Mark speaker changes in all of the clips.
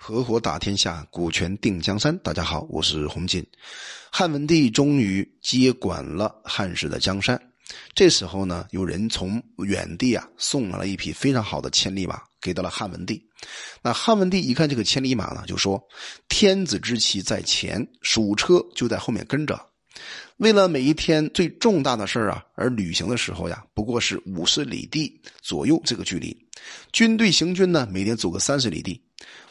Speaker 1: 合伙打天下，股权定江山。大家好，我是洪锦。汉文帝终于接管了汉室的江山。这时候呢，有人从远地啊送来了一匹非常好的千里马，给到了汉文帝。那汉文帝一看这个千里马呢，就说：“天子之骑在前，属车就在后面跟着。为了每一天最重大的事儿啊，而旅行的时候呀，不过是五十里地左右这个距离。军队行军呢，每天走个三十里地。”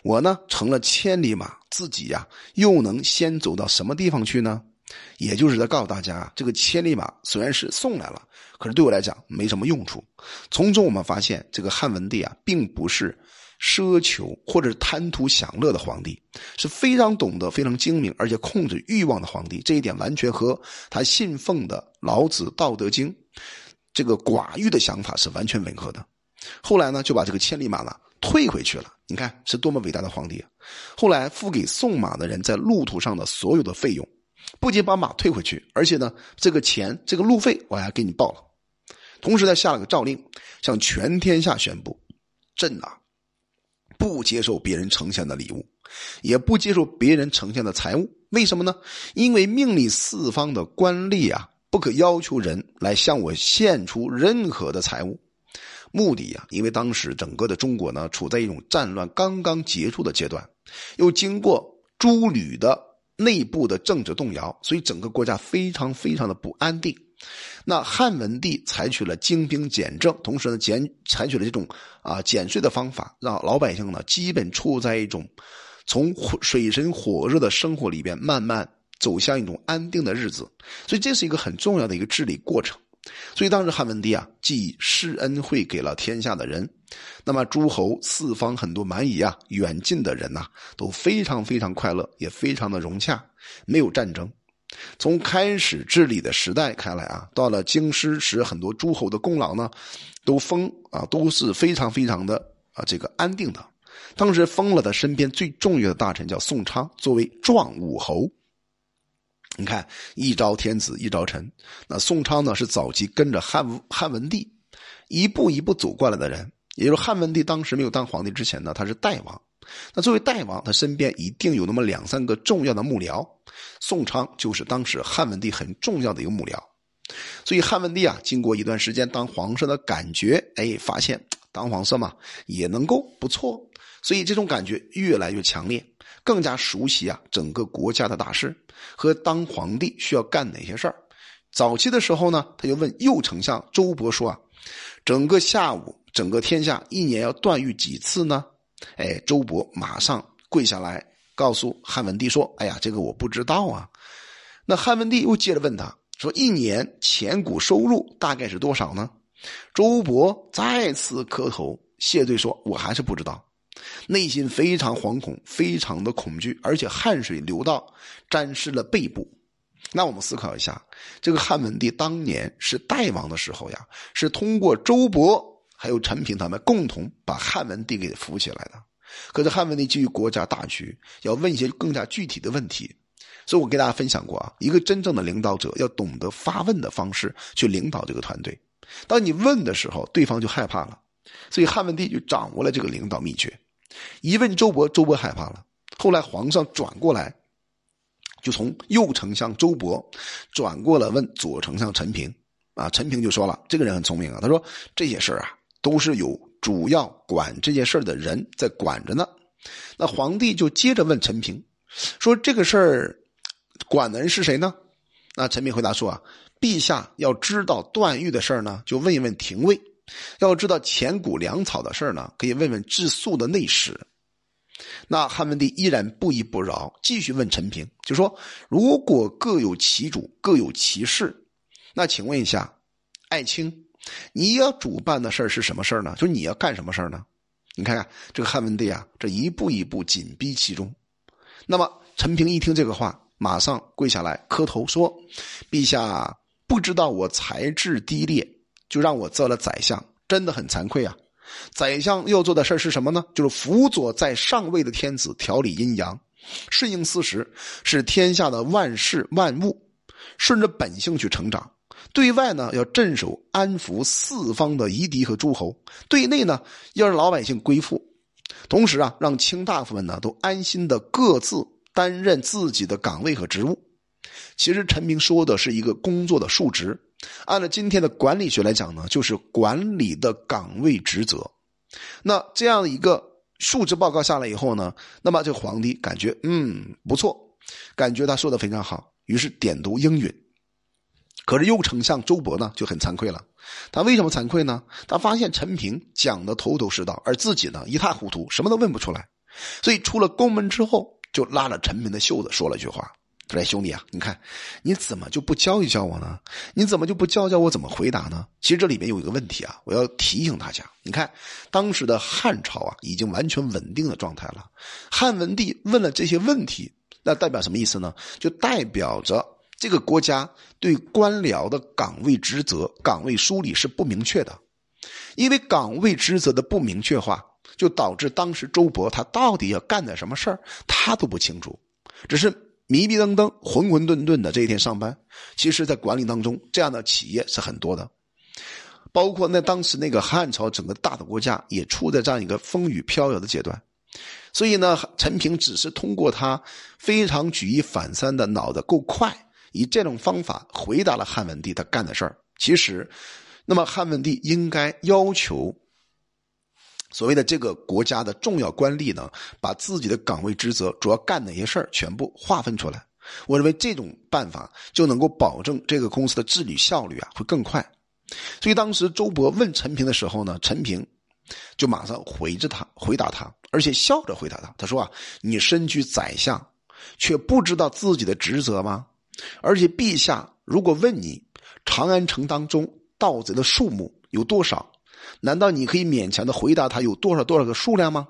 Speaker 1: 我呢成了千里马，自己呀又能先走到什么地方去呢？也就是在告诉大家，这个千里马虽然是送来了，可是对我来讲没什么用处。从中我们发现，这个汉文帝啊，并不是奢求或者贪图享乐的皇帝，是非常懂得、非常精明，而且控制欲望的皇帝。这一点完全和他信奉的老子《道德经》这个寡欲的想法是完全吻合的。后来呢，就把这个千里马呢。退回去了，你看是多么伟大的皇帝啊！后来付给送马的人在路途上的所有的费用，不仅把马退回去，而且呢，这个钱这个路费我还给你报了。同时他下了个诏令，向全天下宣布：朕啊，不接受别人呈现的礼物，也不接受别人呈现的财物。为什么呢？因为命令四方的官吏啊，不可要求人来向我献出任何的财物。目的呀，因为当时整个的中国呢，处在一种战乱刚刚结束的阶段，又经过诸吕的内部的政治动摇，所以整个国家非常非常的不安定。那汉文帝采取了精兵简政，同时呢减采取了这种啊减税的方法，让老百姓呢基本处在一种从水深火热的生活里边慢慢走向一种安定的日子。所以这是一个很重要的一个治理过程。所以当时汉文帝啊，既施恩惠给了天下的人，那么诸侯四方很多蛮夷啊，远近的人呐，都非常非常快乐，也非常的融洽，没有战争。从开始治理的时代看来啊，到了京师时，很多诸侯的功劳呢，都封啊，都是非常非常的啊这个安定的。当时封了他身边最重要的大臣叫宋昌，作为壮武侯。你看，一朝天子一朝臣。那宋昌呢，是早期跟着汉汉文帝一步一步走过来的人。也就是汉文帝当时没有当皇帝之前呢，他是代王。那作为代王，他身边一定有那么两三个重要的幕僚。宋昌就是当时汉文帝很重要的一个幕僚。所以汉文帝啊，经过一段时间当皇上的感觉，哎，发现当皇上嘛也能够不错。所以这种感觉越来越强烈。更加熟悉啊，整个国家的大事和当皇帝需要干哪些事儿。早期的时候呢，他就问右丞相周勃说啊：“整个下午，整个天下一年要断狱几次呢？”哎，周勃马上跪下来告诉汉文帝说：“哎呀，这个我不知道啊。”那汉文帝又接着问他说：“一年钱谷收入大概是多少呢？”周勃再次磕头谢罪说：“我还是不知道。”内心非常惶恐，非常的恐惧，而且汗水流到沾湿了背部。那我们思考一下，这个汉文帝当年是代王的时候呀，是通过周勃还有陈平他们共同把汉文帝给扶起来的。可是汉文帝基于国家大局，要问一些更加具体的问题，所以我给大家分享过啊，一个真正的领导者要懂得发问的方式去领导这个团队。当你问的时候，对方就害怕了，所以汉文帝就掌握了这个领导秘诀。一问周勃，周勃害怕了。后来皇上转过来，就从右丞相周勃转过来问左丞相陈平。啊，陈平就说了：“这个人很聪明啊。”他说：“这些事儿啊，都是有主要管这件事的人在管着呢。”那皇帝就接着问陈平说：“这个事儿管的人是谁呢？”那陈平回答说：“啊，陛下要知道段誉的事儿呢，就问一问廷尉。”要知道钱谷粮草的事呢，可以问问治粟的内史。那汉文帝依然不依不饶，继续问陈平，就说：“如果各有其主，各有其事，那请问一下，爱卿，你要主办的事儿是什么事儿呢？就是你要干什么事儿呢？你看看这个汉文帝啊，这一步一步紧逼其中。那么陈平一听这个话，马上跪下来磕头说：‘陛下不知道我才智低劣。’”就让我做了宰相，真的很惭愧啊！宰相要做的事是什么呢？就是辅佐在上位的天子调理阴阳，顺应四时，使天下的万事万物顺着本性去成长。对外呢，要镇守安抚四方的夷狄和诸侯；对内呢，要让老百姓归附。同时啊，让卿大夫们呢都安心的各自担任自己的岗位和职务。其实陈平说的是一个工作的数值，按照今天的管理学来讲呢，就是管理的岗位职责。那这样一个述职报告下来以后呢，那么这个皇帝感觉嗯不错，感觉他说的非常好，于是点头应允。可是右丞相周勃呢就很惭愧了，他为什么惭愧呢？他发现陈平讲的头头是道，而自己呢一塌糊涂，什么都问不出来，所以出了宫门之后，就拉了陈平的袖子说了句话。说：“兄弟啊，你看，你怎么就不教一教我呢？你怎么就不教教我怎么回答呢？其实这里面有一个问题啊，我要提醒大家。你看，当时的汉朝啊，已经完全稳定的状态了。汉文帝问了这些问题，那代表什么意思呢？就代表着这个国家对官僚的岗位职责、岗位梳理是不明确的。因为岗位职责的不明确化，就导致当时周勃他到底要干点什么事儿，他都不清楚，只是。”迷迷瞪瞪、浑浑沌沌的这一天上班，其实，在管理当中，这样的企业是很多的，包括那当时那个汉朝整个大的国家也处在这样一个风雨飘摇的阶段，所以呢，陈平只是通过他非常举一反三的脑子够快，以这种方法回答了汉文帝他干的事儿。其实，那么汉文帝应该要求。所谓的这个国家的重要官吏呢，把自己的岗位职责、主要干哪些事儿全部划分出来。我认为这种办法就能够保证这个公司的治理效率啊会更快。所以当时周勃问陈平的时候呢，陈平就马上回着他回答他，而且笑着回答他。他说啊，你身居宰相，却不知道自己的职责吗？而且陛下如果问你，长安城当中盗贼的数目有多少？难道你可以勉强的回答他有多少多少个数量吗？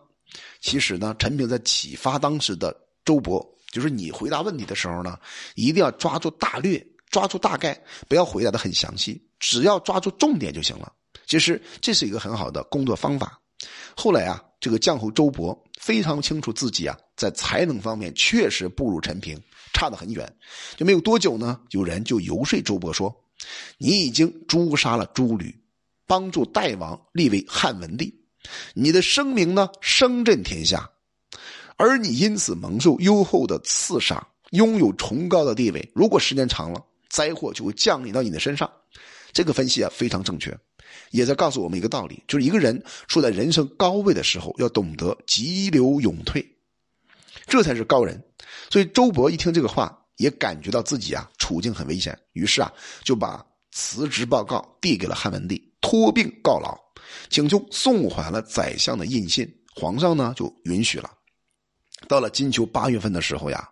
Speaker 1: 其实呢，陈平在启发当时的周勃，就是你回答问题的时候呢，一定要抓住大略，抓住大概，不要回答的很详细，只要抓住重点就行了。其实这是一个很好的工作方法。后来啊，这个将侯周勃非常清楚自己啊，在才能方面确实不如陈平，差得很远。就没有多久呢，有人就游说周勃说：“你已经诛杀了诸吕。”帮助代王立为汉文帝，你的声名呢声震天下，而你因此蒙受优厚的赐赏，拥有崇高的地位。如果时间长了，灾祸就会降临到你的身上。这个分析啊非常正确，也在告诉我们一个道理：就是一个人处在人生高位的时候，要懂得急流勇退，这才是高人。所以周勃一听这个话，也感觉到自己啊处境很危险，于是啊就把辞职报告递给了汉文帝。托病告老，请求送还了宰相的印信，皇上呢就允许了。到了金秋八月份的时候呀，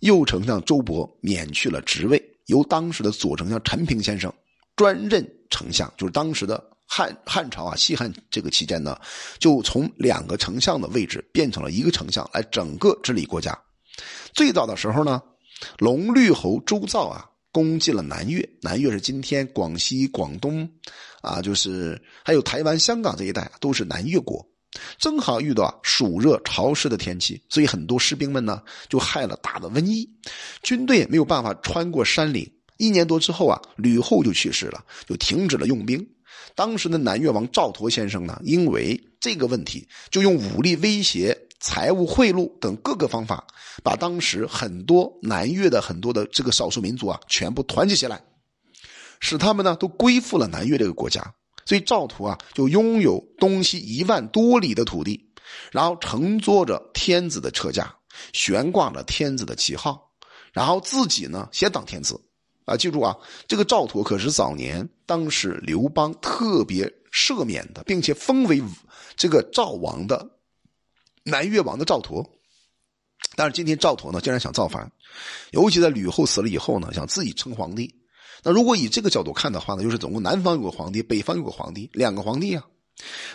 Speaker 1: 右丞相周勃免去了职位，由当时的左丞相陈平先生专任丞相。就是当时的汉汉朝啊，西汉这个期间呢，就从两个丞相的位置变成了一个丞相来整个治理国家。最早的时候呢，龙绿侯周造啊。攻进了南越，南越是今天广西、广东，啊，就是还有台湾、香港这一带都是南越国。正好遇到暑热潮湿的天气，所以很多士兵们呢就害了大的瘟疫，军队没有办法穿过山岭。一年多之后啊，吕后就去世了，就停止了用兵。当时的南越王赵佗先生呢，因为这个问题，就用武力威胁。财务贿赂等各个方法，把当时很多南越的很多的这个少数民族啊，全部团结起来，使他们呢都归附了南越这个国家。所以赵佗啊，就拥有东西一万多里的土地，然后乘坐着天子的车驾，悬挂着天子的旗号，然后自己呢先当天子。啊，记住啊，这个赵佗可是早年当时刘邦特别赦免的，并且封为这个赵王的。南越王的赵佗，但是今天赵佗呢，竟然想造反，尤其在吕后死了以后呢，想自己称皇帝。那如果以这个角度看的话呢，就是总共南方有个皇帝，北方有个皇帝，两个皇帝啊。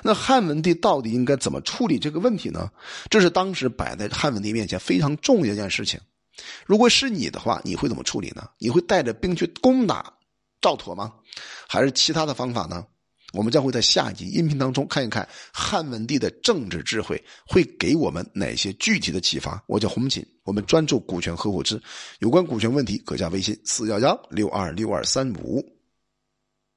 Speaker 1: 那汉文帝到底应该怎么处理这个问题呢？这是当时摆在汉文帝面前非常重要的一件事情。如果是你的话，你会怎么处理呢？你会带着兵去攻打赵佗吗？还是其他的方法呢？我们将会在下集音频当中看一看汉文帝的政治智慧会给我们哪些具体的启发。我叫洪锦，我们专注股权合伙制，有关股权问题可加微信四幺幺六二六二三五。